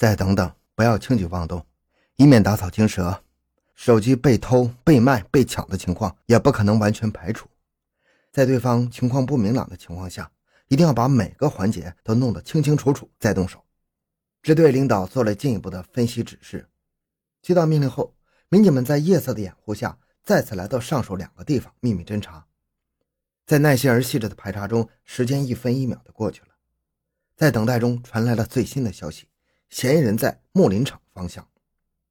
再等等，不要轻举妄动，以免打草惊蛇。手机被偷、被卖、被抢的情况也不可能完全排除。在对方情况不明朗的情况下，一定要把每个环节都弄得清清楚楚再动手。支队领导做了进一步的分析指示。接到命令后，民警们在夜色的掩护下，再次来到上述两个地方秘密侦查。在耐心而细致的排查中，时间一分一秒的过去了。在等待中，传来了最新的消息：嫌疑人在木林场方向。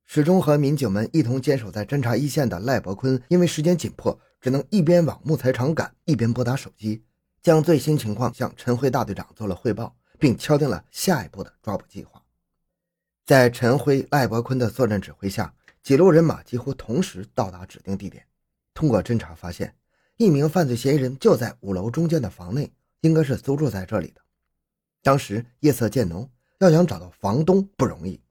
始终和民警们一同坚守在侦查一线的赖伯坤，因为时间紧迫，只能一边往木材厂赶，一边拨打手机，将最新情况向陈辉大队长做了汇报，并敲定了下一步的抓捕计划。在陈辉、赖伯坤的作战指挥下，几路人马几乎同时到达指定地点。通过侦查发现，一名犯罪嫌疑人就在五楼中间的房内，应该是租住在这里的。当时夜色渐浓，要想找到房东不容易。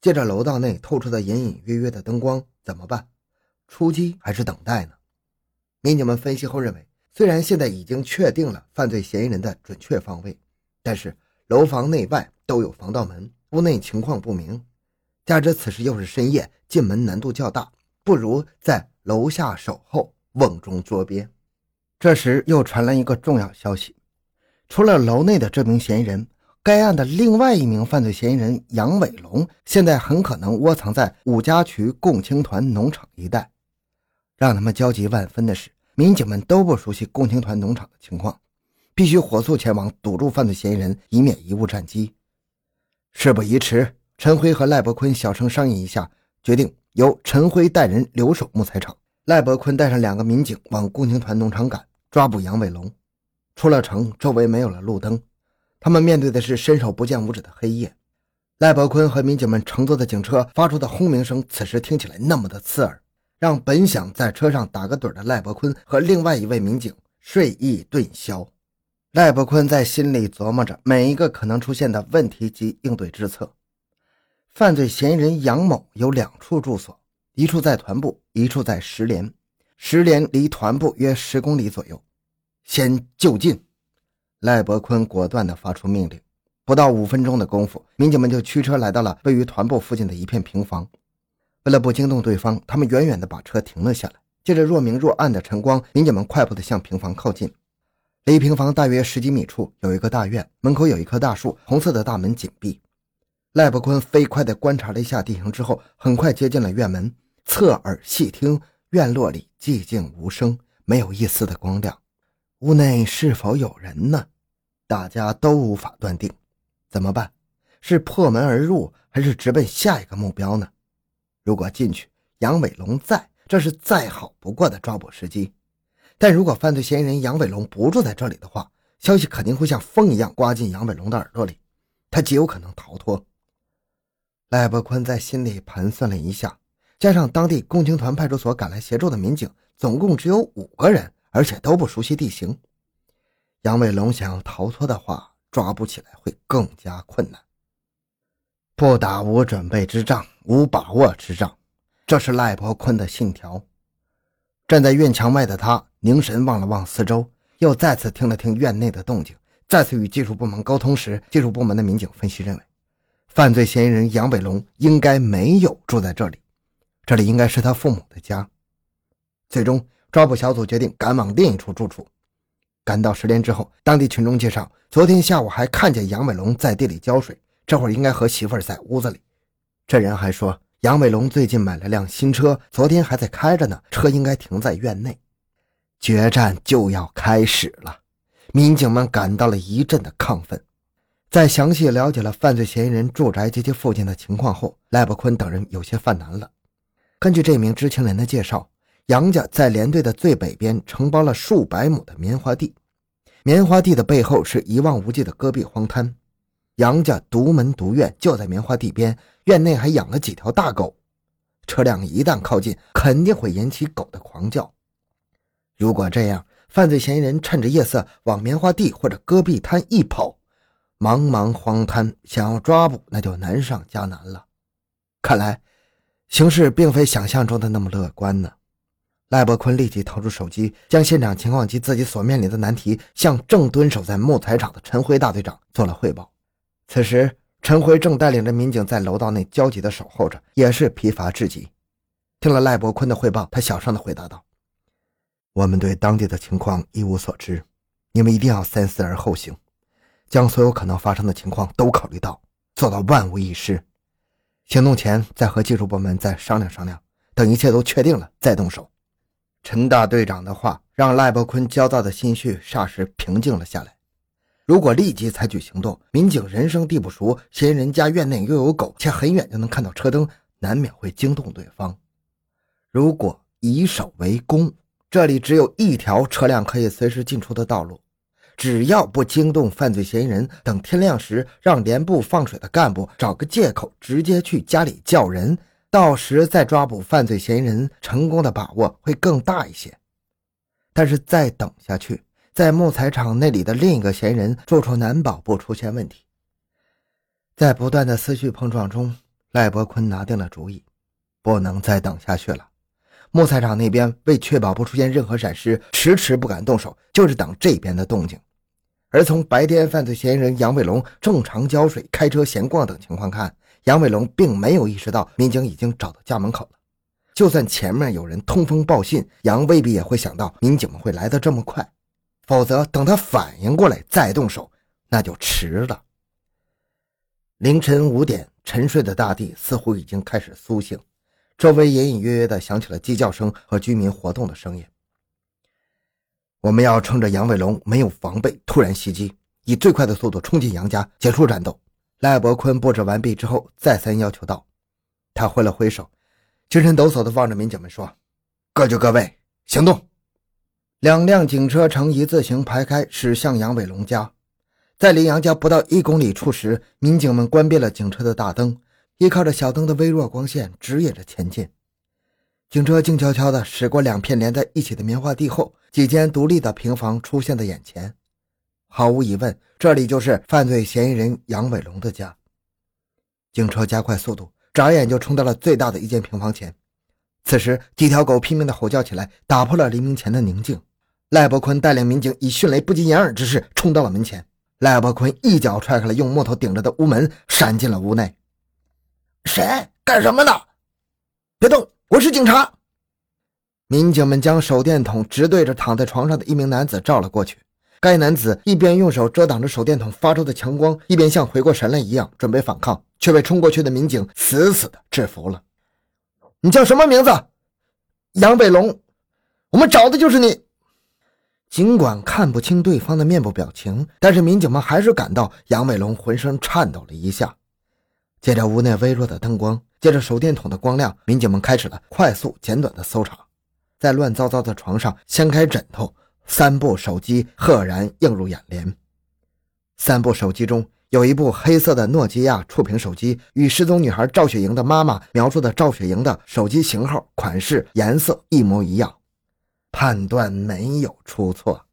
借着楼道内透出的隐隐约约的灯光，怎么办？出击还是等待呢？民警们分析后认为，虽然现在已经确定了犯罪嫌疑人的准确方位，但是楼房内外都有防盗门，屋内情况不明，加之此时又是深夜，进门难度较大，不如在楼下守候，瓮中捉鳖。这时又传来一个重要消息：除了楼内的这名嫌疑人。该案的另外一名犯罪嫌疑人杨伟龙，现在很可能窝藏在五家渠共青团农场一带。让他们焦急万分的是，民警们都不熟悉共青团农场的情况，必须火速前往堵住犯罪嫌疑人，以免贻误战机。事不宜迟，陈辉和赖伯坤小声商议一下，决定由陈辉带人留守木材厂，赖伯坤带上两个民警往共青团农场赶，抓捕杨伟龙。出了城，周围没有了路灯。他们面对的是伸手不见五指的黑夜，赖伯坤和民警们乘坐的警车发出的轰鸣声，此时听起来那么的刺耳，让本想在车上打个盹的赖伯坤和另外一位民警睡意顿消。赖伯坤在心里琢磨着每一个可能出现的问题及应对之策。犯罪嫌疑人杨某有两处住所，一处在团部，一处在石连。石连离团部约十公里左右，先就近。赖伯坤果断地发出命令，不到五分钟的功夫，民警们就驱车来到了位于团部附近的一片平房。为了不惊动对方，他们远远地把车停了下来。借着若明若暗的晨光，民警们快步地向平房靠近。离平房大约十几米处有一个大院，门口有一棵大树，红色的大门紧闭。赖伯坤飞快地观察了一下地形之后，很快接近了院门，侧耳细听，院落里寂静无声，没有一丝的光亮。屋内是否有人呢？大家都无法断定，怎么办？是破门而入，还是直奔下一个目标呢？如果进去，杨伟龙在，这是再好不过的抓捕时机；但如果犯罪嫌疑人杨伟龙不住在这里的话，消息肯定会像风一样刮进杨伟龙的耳朵里，他极有可能逃脱。赖伯坤在心里盘算了一下，加上当地共青团派出所赶来协助的民警，总共只有五个人。而且都不熟悉地形，杨伟龙想要逃脱的话，抓捕起来会更加困难。不打无准备之仗，无把握之仗，这是赖伯坤的信条。站在院墙外的他凝神望了望四周，又再次听了听院内的动静。再次与技术部门沟通时，技术部门的民警分析认为，犯罪嫌疑人杨伟龙应该没有住在这里，这里应该是他父母的家。最终。抓捕小组决定赶往另一处住处。赶到石连之后，当地群众介绍，昨天下午还看见杨伟龙在地里浇水，这会儿应该和媳妇儿在屋子里。这人还说，杨伟龙最近买了辆新车，昨天还在开着呢，车应该停在院内。决战就要开始了，民警们感到了一阵的亢奋。在详细了解了犯罪嫌疑人住宅及其附近的情况后，赖伯坤等人有些犯难了。根据这名知情人的介绍。杨家在连队的最北边承包了数百亩的棉花地，棉花地的背后是一望无际的戈壁荒滩。杨家独门独院就在棉花地边，院内还养了几条大狗。车辆一旦靠近，肯定会引起狗的狂叫。如果这样，犯罪嫌疑人趁着夜色往棉花地或者戈壁滩一跑，茫茫荒滩想要抓捕那就难上加难了。看来，形势并非想象中的那么乐观呢。赖伯坤立即掏出手机，将现场情况及自己所面临的难题向正蹲守在木材厂的陈辉大队长做了汇报。此时，陈辉正带领着民警在楼道内焦急地守候着，也是疲乏至极。听了赖伯坤的汇报，他小声地回答道：“我们对当地的情况一无所知，你们一定要三思而后行，将所有可能发生的情况都考虑到，做到万无一失。行动前再和技术部门再商量商量，等一切都确定了再动手。”陈大队长的话让赖伯坤焦躁的心绪霎时平静了下来。如果立即采取行动，民警人生地不熟，嫌疑人家院内又有狗，且很远就能看到车灯，难免会惊动对方。如果以守为攻，这里只有一条车辆可以随时进出的道路，只要不惊动犯罪嫌疑人，等天亮时让连部放水的干部找个借口直接去家里叫人，到时再抓捕犯罪嫌疑人，成功的把握会更大一些。但是再等下去，在木材厂那里的另一个嫌疑人住处难保不出现问题。在不断的思绪碰撞中，赖伯坤拿定了主意，不能再等下去了。木材厂那边为确保不出现任何闪失，迟迟不敢动手，就是等这边的动静。而从白天犯罪嫌疑人杨伟龙正常浇水、开车闲逛等情况看，杨伟龙并没有意识到民警已经找到家门口了。就算前面有人通风报信，杨未必也会想到民警们会来得这么快。否则，等他反应过来再动手，那就迟了。凌晨五点，沉睡的大地似乎已经开始苏醒。周围隐隐约约地响起了鸡叫声和居民活动的声音。我们要趁着杨伟龙没有防备，突然袭击，以最快的速度冲进杨家，结束战斗。赖伯坤布置完毕之后，再三要求道：“他挥了挥手，精神抖擞地望着民警们说：‘各就各位，行动！’两辆警车呈一字形排开，驶向杨伟龙家。在离杨家不到一公里处时，民警们关闭了警车的大灯。”依靠着小灯的微弱光线，指引着前进。警车静悄悄地驶过两片连在一起的棉花地后，几间独立的平房出现在眼前。毫无疑问，这里就是犯罪嫌疑人杨伟龙的家。警车加快速度，眨眼就冲到了最大的一间平房前。此时，几条狗拼命地吼叫起来，打破了黎明前的宁静。赖伯坤带领民警以迅雷不及掩耳之势冲到了门前。赖伯坤一脚踹开了用木头顶着的屋门，闪进了屋内。谁干什么呢？别动！我是警察。民警们将手电筒直对着躺在床上的一名男子照了过去。该男子一边用手遮挡着手电筒发出的强光，一边像回过神来一样准备反抗，却被冲过去的民警死死的制服了。你叫什么名字？杨伟龙。我们找的就是你。尽管看不清对方的面部表情，但是民警们还是感到杨伟龙浑身颤抖了一下。借着屋内微弱的灯光，借着手电筒的光亮，民警们开始了快速简短的搜查。在乱糟糟的床上掀开枕头，三部手机赫然映入眼帘。三部手机中有一部黑色的诺基亚触屏手机，与失踪女孩赵雪莹的妈妈描述的赵雪莹的手机型号、款式、颜色一模一样，判断没有出错。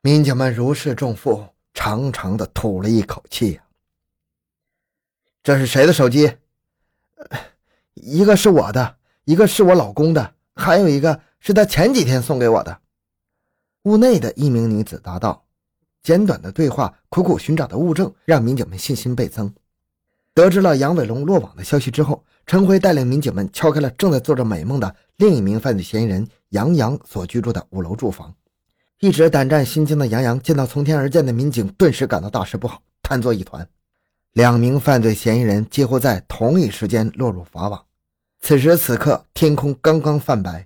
民警们如释重负，长长的吐了一口气。这是谁的手机？一个是我的，一个是我老公的，还有一个是他前几天送给我的。屋内的一名女子答道。简短的对话，苦苦寻找的物证，让民警们信心倍增。得知了杨伟龙落网的消息之后，陈辉带领民警们敲开了正在做着美梦的另一名犯罪嫌疑人杨洋所居住的五楼住房。一直胆战心惊的杨洋见到从天而降的民警，顿时感到大事不好，瘫作一团。两名犯罪嫌疑人几乎在同一时间落入法网。此时此刻，天空刚刚泛白，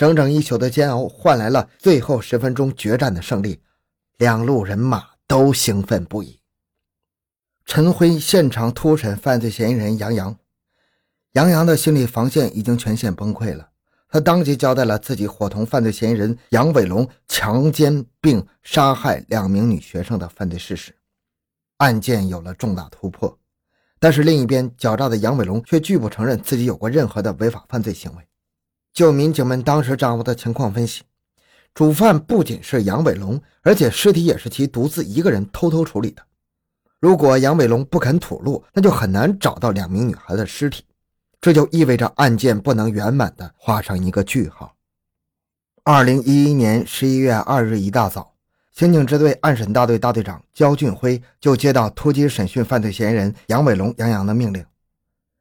整整一宿的煎熬换来了最后十分钟决战的胜利。两路人马都兴奋不已。陈辉现场突审犯罪嫌疑人杨洋，杨洋的心理防线已经全线崩溃了。他当即交代了自己伙同犯罪嫌疑人杨伟龙强奸并杀害两名女学生的犯罪事实。案件有了重大突破，但是另一边狡诈的杨伟龙却拒不承认自己有过任何的违法犯罪行为。就民警们当时掌握的情况分析，主犯不仅是杨伟龙，而且尸体也是其独自一个人偷偷处理的。如果杨伟龙不肯吐露，那就很难找到两名女孩的尸体，这就意味着案件不能圆满的画上一个句号。二零一一年十一月二日一大早。刑警支队案审大队大队长焦俊辉就接到突击审讯犯罪嫌疑人杨伟龙杨洋的命令。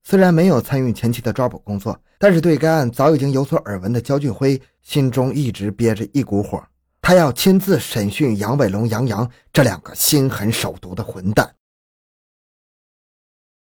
虽然没有参与前期的抓捕工作，但是对该案早已经有所耳闻的焦俊辉心中一直憋着一股火，他要亲自审讯杨伟龙、杨洋这两个心狠手毒的混蛋。